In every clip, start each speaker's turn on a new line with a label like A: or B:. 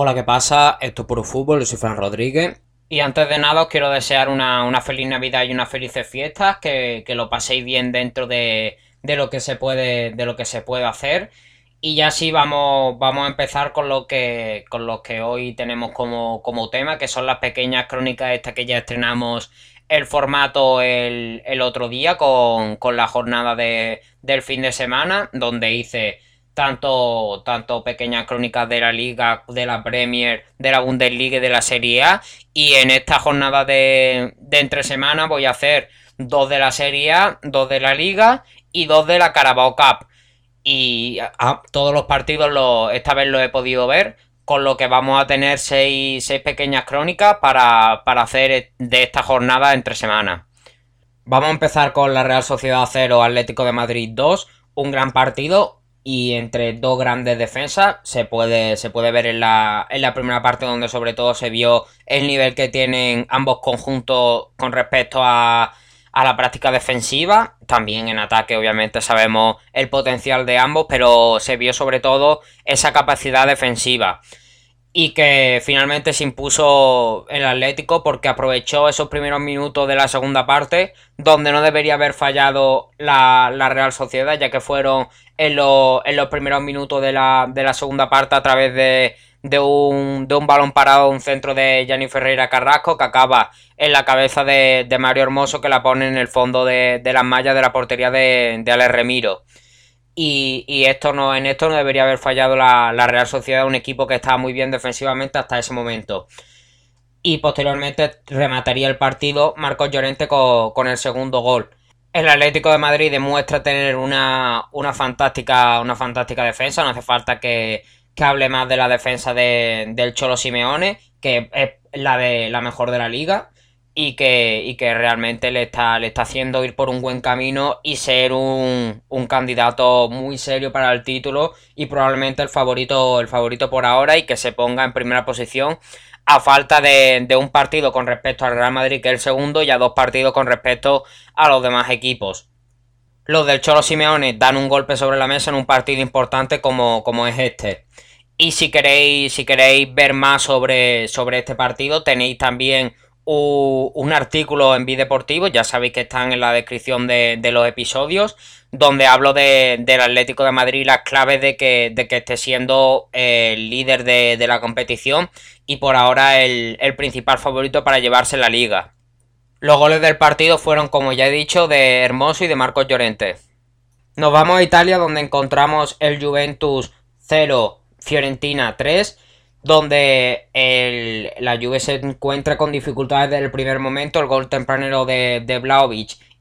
A: Hola, ¿qué pasa? Esto es Puro Fútbol, yo soy Fran Rodríguez. Y antes de nada os quiero desear una, feliz Navidad y unas felices fiestas, que, lo paséis bien dentro de, lo que se puede, de lo que se puede hacer. Y ya sí vamos, vamos a empezar con lo que, con que hoy tenemos como, tema, que son las pequeñas crónicas estas que ya estrenamos el formato el, otro día con, la jornada de, del fin de semana, donde hice tanto, tanto pequeñas crónicas de la Liga, de la Premier, de la Bundesliga y de la Serie A. Y en esta jornada de, entre semana voy a hacer dos de la Serie A, dos de la Liga y dos de la Carabao Cup. Y todos los partidos esta vez los he podido ver, con lo que vamos a tener seis, seis pequeñas crónicas para, para hacer de esta jornada entre semana. Vamos a empezar con la Real Sociedad 0, Atlético de Madrid 2, un gran partido, y entre dos grandes defensas se puede, se puede ver en la, en la primera parte donde sobre todo se vio el nivel que tienen ambos conjuntos con respecto a, a la práctica defensiva. También en ataque obviamente sabemos el potencial de ambos, pero se vio sobre todo esa capacidad defensiva y que finalmente se impuso el Atlético porque aprovechó esos primeros minutos de la segunda parte donde no debería haber fallado la, Real Sociedad ya que fueron en, los primeros minutos de la, segunda parte a través de, un, balón parado, un centro de Gianni Ferreira Carrasco que acaba en la cabeza de, Mario Hermoso que la pone en el fondo de, las mallas de la portería de, de Ale Remiro. Y, esto no, en esto no debería haber fallado la, Real Sociedad, un equipo que estaba muy bien defensivamente hasta ese momento. Y posteriormente remataría el partido Marcos Llorente con, el segundo gol. El Atlético de Madrid demuestra tener una, fantástica, una fantástica defensa. No hace falta que, hable más de la defensa del Cholo Simeone, que es la, de, la mejor de la liga y que, y que realmente le está, le está haciendo ir por un buen camino y ser un, candidato muy serio para el título y probablemente el favorito, el favorito por ahora y que se ponga en primera posición a falta de, un partido con respecto al Real Madrid que es el segundo y a dos partidos con respecto a los demás equipos. Los del Cholo Simeone dan un golpe sobre la mesa en un partido importante como, como es este. Y si queréis, si queréis ver más sobre, sobre este partido, tenéis también un artículo en Bideportivo, ya sabéis que están en la descripción de, los episodios, donde hablo del Atlético de Madrid, las claves de que, de que esté siendo el líder de, la competición y por ahora el, principal favorito para llevarse la liga. Los goles del partido fueron, como ya he dicho, de Hermoso y de Marcos Llorente. Nos vamos a Italia donde encontramos el Juventus 0, Fiorentina 3 donde la Juve se encuentra con dificultades desde el primer momento, el gol tempranero de, de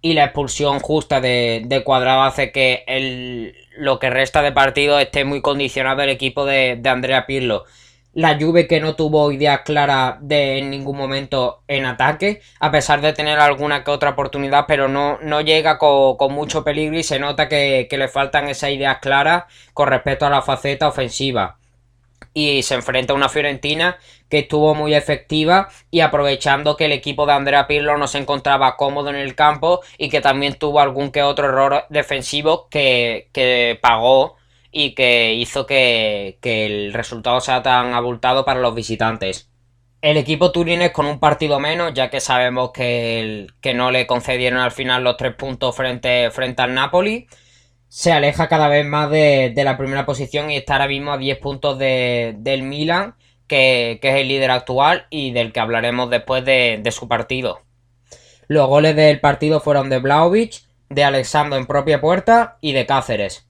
A: y la expulsión justa de, Cuadrado hace que lo que resta de partido esté muy condicionado el equipo de, Andrea Pirlo. La Juve que no tuvo ideas claras de en ningún momento en ataque, a pesar de tener alguna que otra oportunidad, pero no, llega con, mucho peligro y se nota que le faltan esas ideas claras con respecto a la faceta ofensiva y se enfrenta a una Fiorentina que estuvo muy efectiva y aprovechando que el equipo de Andrea Pirlo no se encontraba cómodo en el campo y que también tuvo algún que otro error defensivo que, pagó y que hizo que, el resultado sea tan abultado para los visitantes. El equipo turines con un partido menos, ya que sabemos que, que no le concedieron al final los tres puntos frente, frente al Napoli se aleja cada vez más de, la primera posición y está ahora mismo a 10 puntos del Milan, que, es el líder actual y del que hablaremos después de, de su partido. Los goles del partido fueron de Blaovic, de Alexandro en propia puerta y de Cáceres.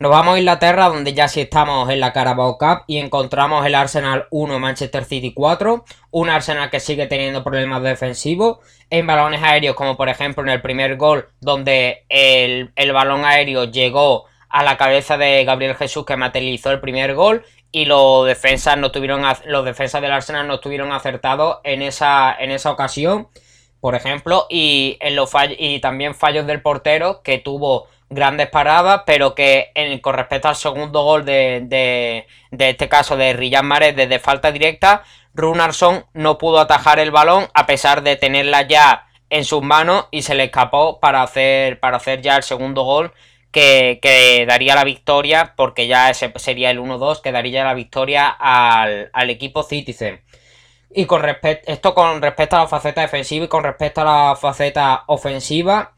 A: Nos vamos a Inglaterra, donde ya sí estamos en la Carabao Cup y encontramos el Arsenal 1, Manchester City 4. Un Arsenal que sigue teniendo problemas defensivos en balones aéreos, como por ejemplo en el primer gol, donde el, balón aéreo llegó a la cabeza de Gabriel Jesús, que materializó el primer gol. Y los defensas, no tuvieron, los defensas del Arsenal no estuvieron acertados en esa, en esa ocasión, por ejemplo. Y, en los y también fallos del portero, que tuvo grandes paradas, pero que con respecto al segundo gol de, este caso de Riyad Mahrez desde falta directa, Runarsson no pudo atajar el balón a pesar de tenerla ya en sus manos y se le escapó para hacer, para hacer ya el segundo gol que, daría la victoria, porque ya ese sería el 1-2, que daría la victoria al, equipo Citizen. Y con respecto, esto con respecto a la faceta defensiva y con respecto a la faceta ofensiva,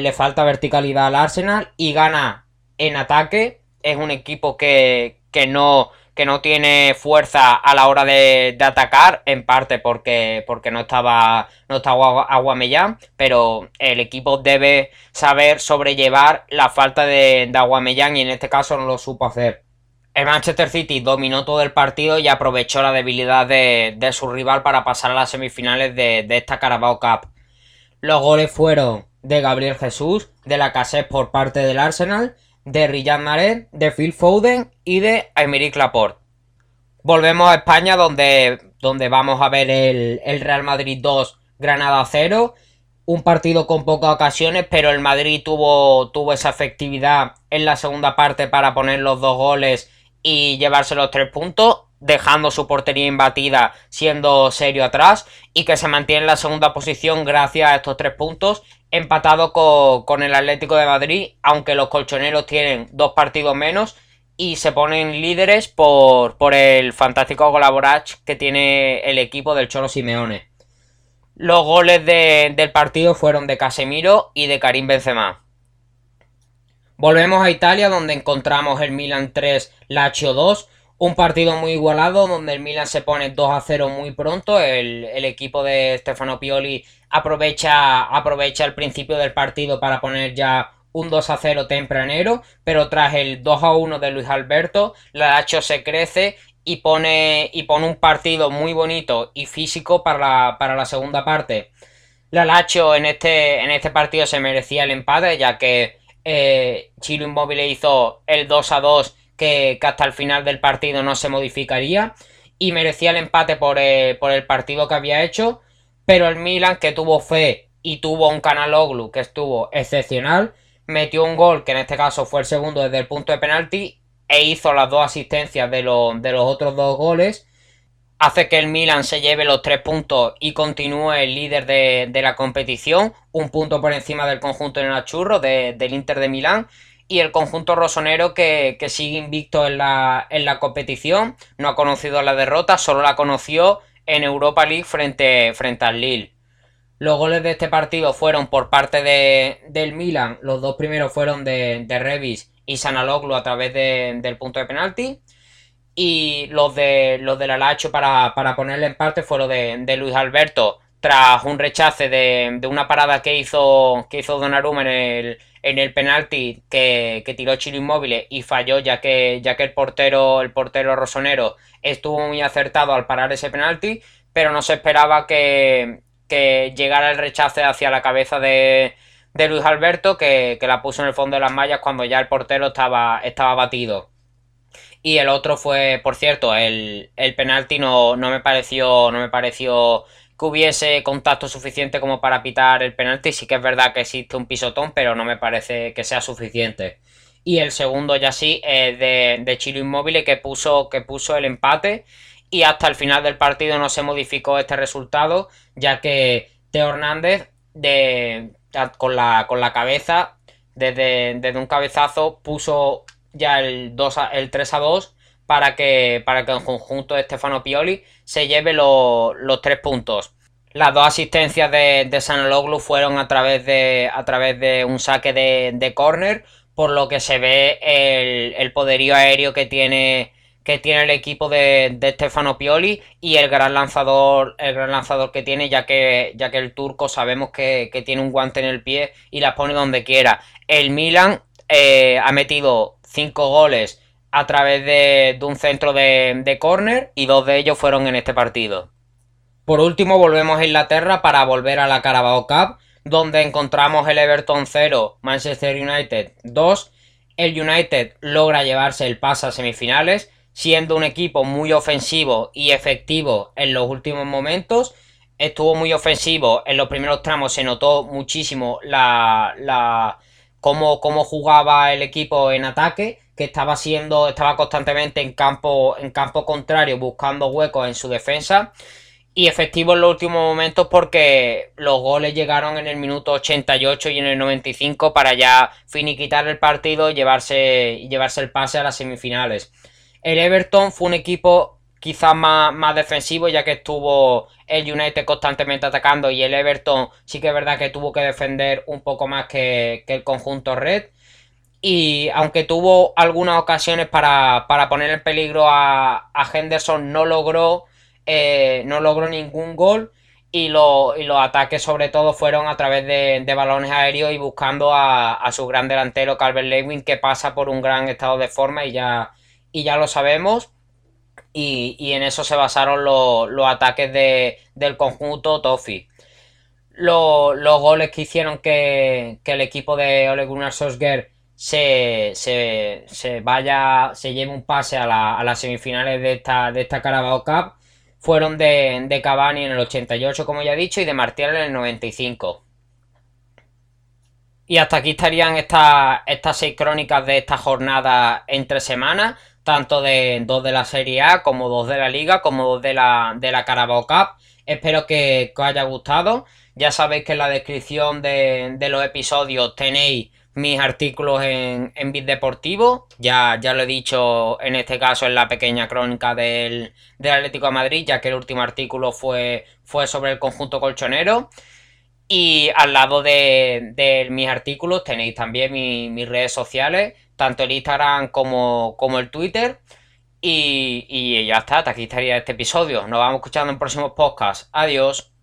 A: le falta verticalidad al Arsenal y gana en ataque. Es un equipo que, que no que no tiene fuerza a la hora de, atacar, en parte porque, porque no estaba, no estaba Aguamellán, pero el equipo debe saber sobrellevar la falta de, de Aguamellán y en este caso no lo supo hacer. El Manchester City dominó todo el partido y aprovechó la debilidad de, su rival para pasar a las semifinales de, esta Carabao Cup. Los goles fueron de Gabriel Jesús, de la Cassette por parte del Arsenal, de Riyad Mahrez, de Phil Foden y de Aymeric Laporte. Volvemos a España donde, donde vamos a ver el, Real Madrid 2, Granada 0. Un partido con pocas ocasiones, pero el Madrid tuvo, tuvo esa efectividad en la segunda parte para poner los dos goles y llevarse los tres puntos, dejando su portería imbatida, siendo serio atrás, y que se mantiene en la segunda posición gracias a estos tres puntos empatado con, el Atlético de Madrid, aunque los colchoneros tienen dos partidos menos y se ponen líderes por, el fantástico colaborach que tiene el equipo del Cholo Simeone. Los goles del partido fueron de Casemiro y de Karim Benzema. Volvemos a Italia donde encontramos el Milan 3, Lazio 2, un partido muy igualado donde el Milan se pone 2 a 0 muy pronto. El, equipo de Stefano Pioli aprovecha, aprovecha el principio del partido para poner ya un 2 a 0 tempranero. Pero tras el 2 a 1 de Luis Alberto, la Lazio se crece y pone, y pone un partido muy bonito y físico para la, segunda parte. La Lazio en este, en este partido se merecía el empate, ya que eh, Chilo Inmóvil hizo el 2 a 2 que, hasta el final del partido no se modificaría y merecía el empate por, eh, por el partido que había hecho, pero el Milan que tuvo fe y tuvo un Canaloglu que estuvo excepcional, metió un gol que en este caso fue el segundo desde el punto de penalti e hizo las dos asistencias de, los otros dos goles hace que el Milan se lleve los tres puntos y continúe el líder de, la competición, un punto por encima del conjunto de Nachurro del Inter de Milán y el conjunto rosonero que, sigue invicto en la, en la, competición, no ha conocido la derrota, solo la conoció en Europa League frente, frente al Lille. Los goles de este partido fueron por parte de, del Milan, los dos primeros fueron de, de Revis y Sanaloglu a través del punto de penalti. Y los de los del Alacho para, para ponerle en parte fueron de, de Luis Alberto tras un rechace de, una parada que hizo, que hizo en el, en el penalti que, tiró Chile Inmóvil y falló ya que, ya que el portero, el portero rosonero estuvo muy acertado al parar ese penalti, pero no se esperaba que, llegara el rechace hacia la cabeza de, de Luis Alberto que, la puso en el fondo de las mallas cuando ya el portero estaba, estaba batido. Y el otro fue, por cierto, el, el penalti no, no me pareció. No me pareció que hubiese contacto suficiente como para pitar el penalti. Sí que es verdad que existe un pisotón, pero no me parece que sea suficiente. Y el segundo ya sí es de, de Chilo Inmóvil que puso, que puso el empate. Y hasta el final del partido no se modificó este resultado, ya que Teo Hernández de, con, la, con la cabeza, desde, desde un cabezazo, puso ya el, 2 el 3 a 2 para que, para que el conjunto de Stefano Pioli se lleve los tres puntos. Las dos asistencias de, de Sanaloglu fueron a través de, a través de un saque de, de córner, por lo que se ve el, poderío aéreo que tiene, que tiene el equipo de, de, Stefano Pioli y el gran lanzador, el gran lanzador que tiene, ya que, ya que el turco sabemos que, tiene un guante en el pie y las pone donde quiera. El Milan eh, ha metido cinco goles a través de, un centro de, de córner y dos de ellos fueron en este partido. Por último volvemos a Inglaterra para volver a la Carabao Cup donde encontramos el Everton 0, Manchester United 2. El United logra llevarse el pase a semifinales, siendo un equipo muy ofensivo y efectivo en los últimos momentos. Estuvo muy ofensivo en los primeros tramos, se notó muchísimo la, la cómo, cómo jugaba el equipo en ataque que estaba siendo, estaba constantemente en campo, en campo contrario, buscando huecos en su defensa. y efectivo en los últimos momentos porque los goles llegaron en el minuto 88 y en el 95 para ya finiquitar el partido y llevarse, llevarse el pase a las semifinales. El Everton fue un equipo quizás más, más defensivo ya que estuvo el United constantemente atacando y el Everton sí que es verdad que tuvo que defender un poco más que, el conjunto red. Y aunque tuvo algunas ocasiones para, poner en peligro a, Henderson, no logró eh, no logró ningún gol y, los ataques sobre todo fueron a través de, balones aéreos y buscando a, su gran delantero Calvert Lewin que pasa por un gran estado de forma y ya, y ya lo sabemos. Y, en eso se basaron los, ataques del conjunto Toffee. Los, goles que hicieron que, el equipo de Ole Gunnar Solskjaer se, se, vaya, se lleve un pase a, las semifinales de esta, de esta Carabao Cup fueron de, de Cavani en el 88, como ya he dicho, y de Martial en el 95. Y hasta aquí estarían estas, estas seis crónicas de esta jornada entre semanas, tanto de dos de la Serie A, como dos de la Liga, como dos de la, de la Carabao Cup. Espero que, os haya gustado. Ya sabéis que en la descripción de, de los episodios tenéis mis artículos en, en Bit Deportivo. Ya, ya lo he dicho en este caso en la pequeña crónica del, Atlético de Madrid, ya que el último artículo fue, fue sobre el conjunto colchonero. Y al lado de, mis artículos tenéis también mis redes sociales, tanto el Instagram como, como el Twitter. Y, y ya está, hasta aquí estaría este episodio. Nos vamos escuchando en próximos podcasts. Adiós.